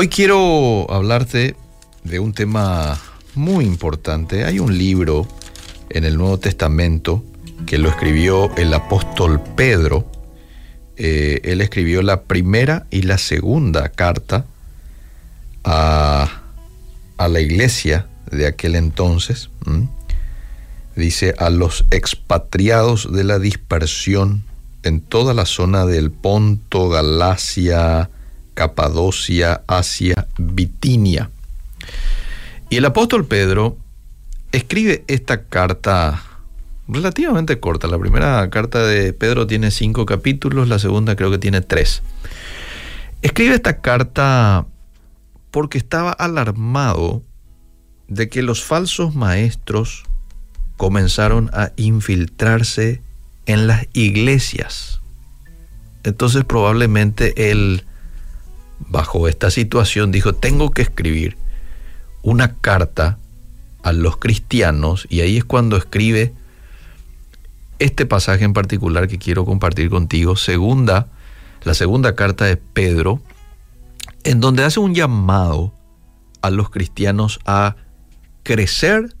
Hoy quiero hablarte de un tema muy importante. Hay un libro en el Nuevo Testamento que lo escribió el apóstol Pedro. Eh, él escribió la primera y la segunda carta a, la iglesia de aquel entonces. Dice a los expatriados de la dispersión en toda la zona del Ponto, Galacia, Capadocia, Asia, Bitinia. Y el apóstol Pedro escribe esta carta relativamente corta. La primera carta de Pedro tiene cinco capítulos, la segunda creo que tiene tres. Escribe esta carta porque estaba alarmado de que los falsos maestros comenzaron a infiltrarse en las iglesias. Entonces probablemente él, bajo esta situación, dijo, tengo que escribir una carta a los cristianos y ahí es cuando escribe este pasaje en particular que quiero compartir contigo, segunda, la segunda carta de Pedro, en donde hace un llamado a los cristianos a crecer,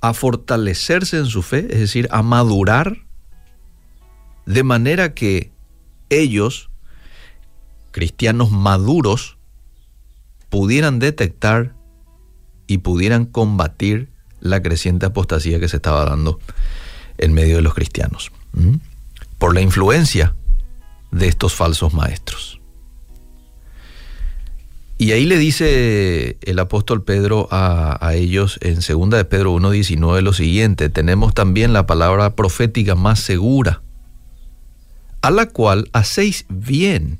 a fortalecerse en su fe, es decir, a madurar de manera que ellos, cristianos maduros, pudieran detectar y pudieran combatir la creciente apostasía que se estaba dando en medio de los cristianos, por la influencia de estos falsos maestros. Y ahí le dice el apóstol Pedro a, ellos en 2 de Pedro 1.19 lo siguiente, tenemos también la palabra profética más segura a la cual hacéis bien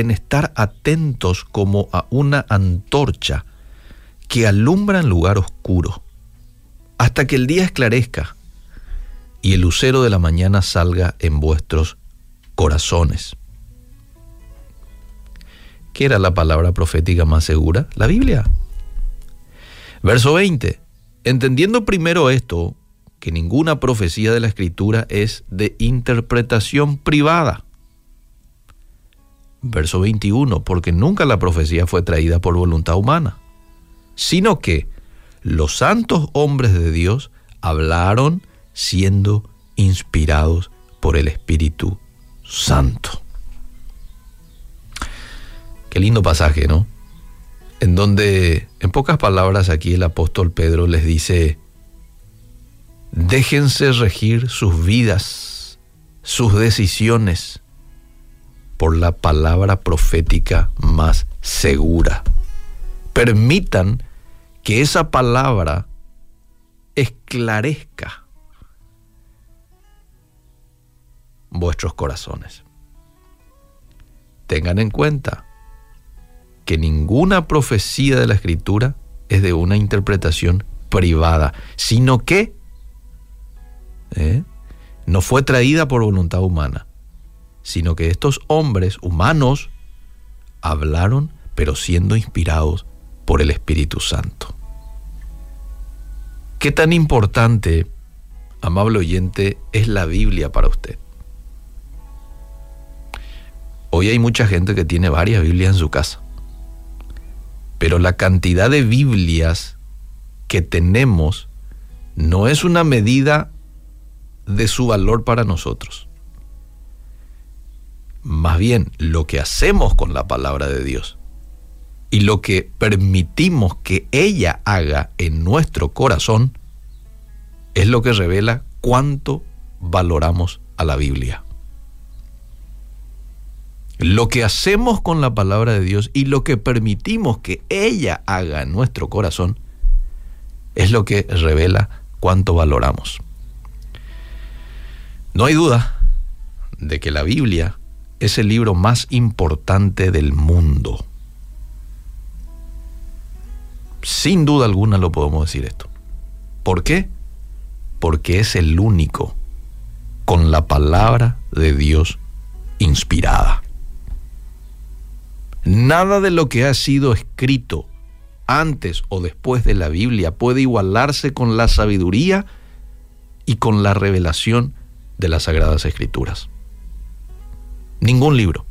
en estar atentos como a una antorcha que alumbra en lugar oscuro, hasta que el día esclarezca y el lucero de la mañana salga en vuestros corazones. ¿Qué era la palabra profética más segura? La Biblia. Verso 20. Entendiendo primero esto, que ninguna profecía de la escritura es de interpretación privada. Verso 21, porque nunca la profecía fue traída por voluntad humana, sino que los santos hombres de Dios hablaron siendo inspirados por el Espíritu Santo. Qué lindo pasaje, ¿no? En donde, en pocas palabras, aquí el apóstol Pedro les dice, Déjense regir sus vidas, sus decisiones por la palabra profética más segura. Permitan que esa palabra esclarezca vuestros corazones. Tengan en cuenta que ninguna profecía de la escritura es de una interpretación privada, sino que ¿eh? no fue traída por voluntad humana, sino que estos hombres humanos hablaron, pero siendo inspirados por el Espíritu Santo. ¿Qué tan importante, amable oyente, es la Biblia para usted? Hoy hay mucha gente que tiene varias Biblias en su casa, pero la cantidad de Biblias que tenemos no es una medida de su valor para nosotros. Más bien, lo que hacemos con la palabra de Dios y lo que permitimos que ella haga en nuestro corazón es lo que revela cuánto valoramos a la Biblia. Lo que hacemos con la palabra de Dios y lo que permitimos que ella haga en nuestro corazón es lo que revela cuánto valoramos. No hay duda de que la Biblia es el libro más importante del mundo. Sin duda alguna lo podemos decir esto. ¿Por qué? Porque es el único con la palabra de Dios inspirada. Nada de lo que ha sido escrito antes o después de la Biblia puede igualarse con la sabiduría y con la revelación de las Sagradas Escrituras. Ningún libro.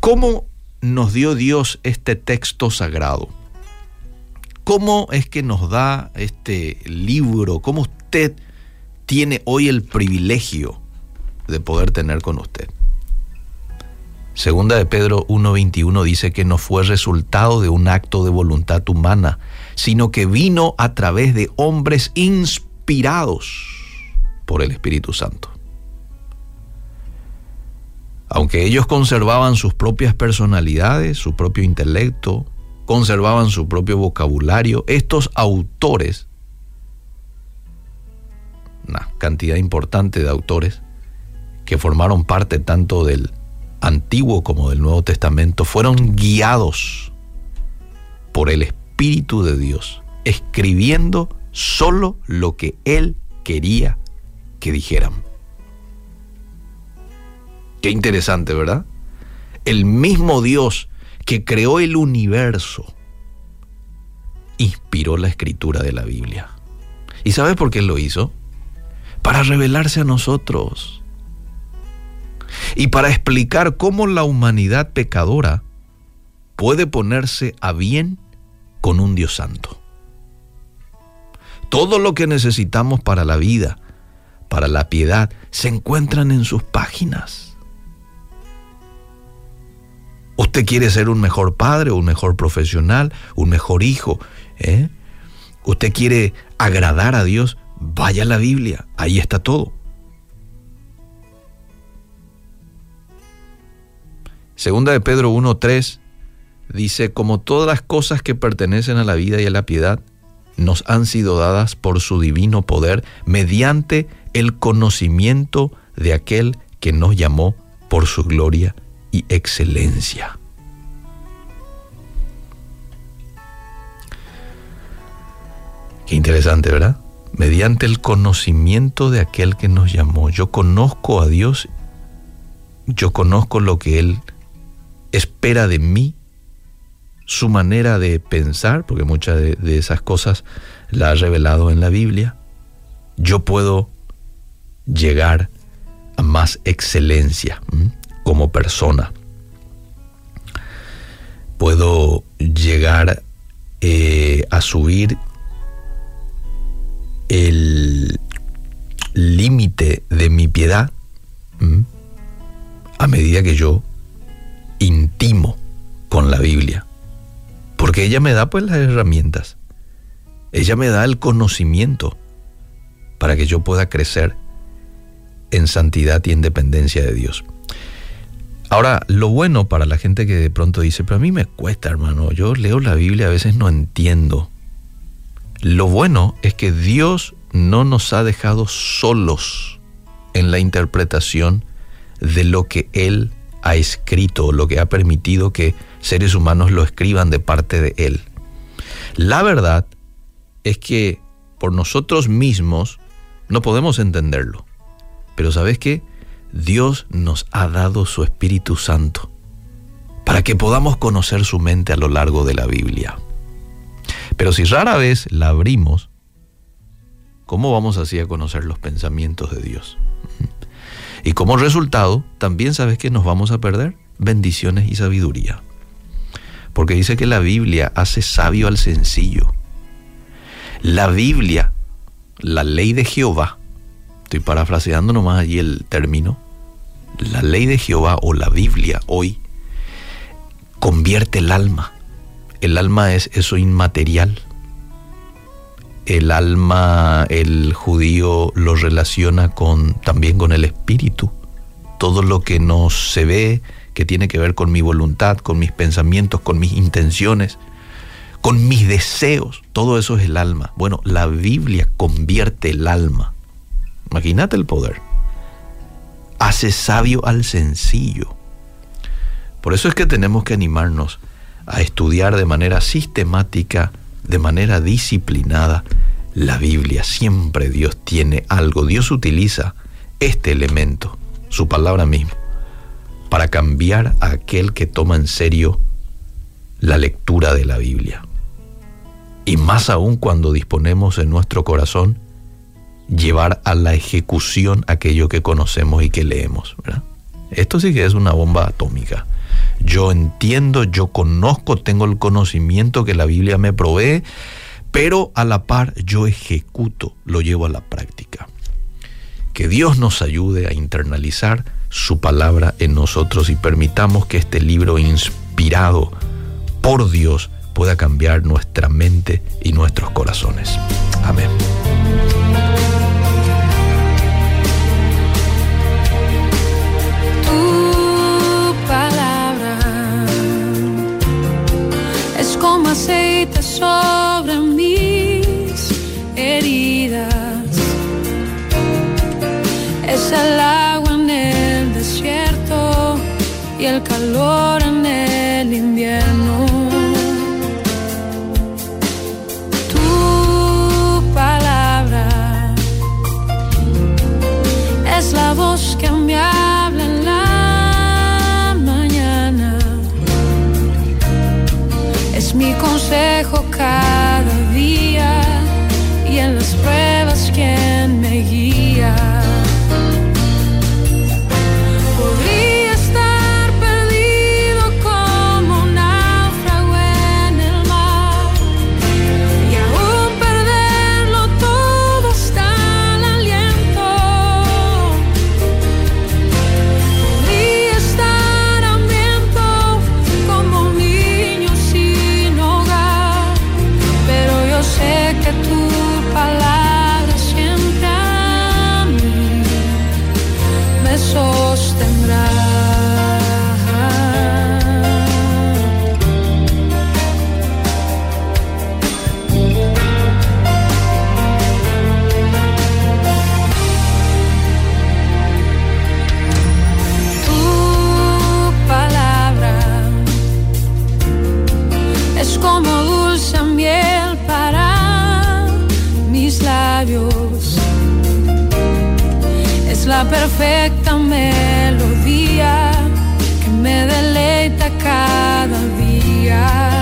¿Cómo nos dio Dios este texto sagrado? ¿Cómo es que nos da este libro? ¿Cómo usted tiene hoy el privilegio de poder tener con usted? Segunda de Pedro 1.21 dice que no fue resultado de un acto de voluntad humana, sino que vino a través de hombres inspirados por el Espíritu Santo. Aunque ellos conservaban sus propias personalidades, su propio intelecto, conservaban su propio vocabulario, estos autores, una cantidad importante de autores que formaron parte tanto del Antiguo como del Nuevo Testamento, fueron guiados por el Espíritu de Dios, escribiendo solo lo que Él quería que dijeran. Qué interesante, ¿verdad? El mismo Dios que creó el universo inspiró la escritura de la Biblia. ¿Y sabes por qué lo hizo? Para revelarse a nosotros y para explicar cómo la humanidad pecadora puede ponerse a bien con un Dios santo. Todo lo que necesitamos para la vida, para la piedad, se encuentran en sus páginas. Usted quiere ser un mejor padre, un mejor profesional, un mejor hijo. ¿eh? Usted quiere agradar a Dios, vaya a la Biblia, ahí está todo. Segunda de Pedro 1.3 dice, como todas las cosas que pertenecen a la vida y a la piedad, nos han sido dadas por su divino poder mediante el conocimiento de aquel que nos llamó por su gloria y excelencia. Qué interesante, ¿verdad? Mediante el conocimiento de aquel que nos llamó. Yo conozco a Dios, yo conozco lo que Él espera de mí, su manera de pensar, porque muchas de, esas cosas la ha revelado en la Biblia, yo puedo llegar a más excelencia como persona. Puedo llegar eh, a subir el límite de mi piedad a medida que yo intimo con la Biblia. Porque ella me da pues las herramientas. Ella me da el conocimiento para que yo pueda crecer en santidad y en dependencia de Dios. Ahora, lo bueno para la gente que de pronto dice, pero a mí me cuesta, hermano, yo leo la Biblia, a veces no entiendo. Lo bueno es que Dios no nos ha dejado solos en la interpretación de lo que Él ha escrito, lo que ha permitido que seres humanos lo escriban de parte de Él. La verdad es que por nosotros mismos no podemos entenderlo. Pero ¿sabes qué? Dios nos ha dado su Espíritu Santo para que podamos conocer su mente a lo largo de la Biblia. Pero si rara vez la abrimos, ¿cómo vamos así a conocer los pensamientos de Dios? Y como resultado, también sabes que nos vamos a perder bendiciones y sabiduría. Porque dice que la Biblia hace sabio al sencillo. La Biblia, la ley de Jehová, estoy parafraseando nomás allí el término, la ley de Jehová o la Biblia hoy convierte el alma. El alma es eso inmaterial, el alma, el judío lo relaciona con, también con el espíritu. Todo lo que no se ve, que tiene que ver con mi voluntad, con mis pensamientos, con mis intenciones, con mis deseos, todo eso es el alma. Bueno, la Biblia convierte el alma. Imagínate el poder. Hace sabio al sencillo. Por eso es que tenemos que animarnos a estudiar de manera sistemática de manera disciplinada la Biblia. Siempre Dios tiene algo. Dios utiliza este elemento, su palabra misma, para cambiar a aquel que toma en serio la lectura de la Biblia. Y más aún cuando disponemos en nuestro corazón llevar a la ejecución aquello que conocemos y que leemos. Esto sí que es una bomba atómica. yo entiendo, yo conozco, tengo el conocimiento que la Biblia me provee, pero a la par yo ejecuto, lo llevo a la práctica. Que Dios nos ayude a internalizar su palabra en nosotros y permitamos que este libro inspirado por Dios pueda cambiar nuestra mente y nuestros corazones. Amén. Es como dulce miel para mis labios. Es la perfecta melodía que me deleita cada día.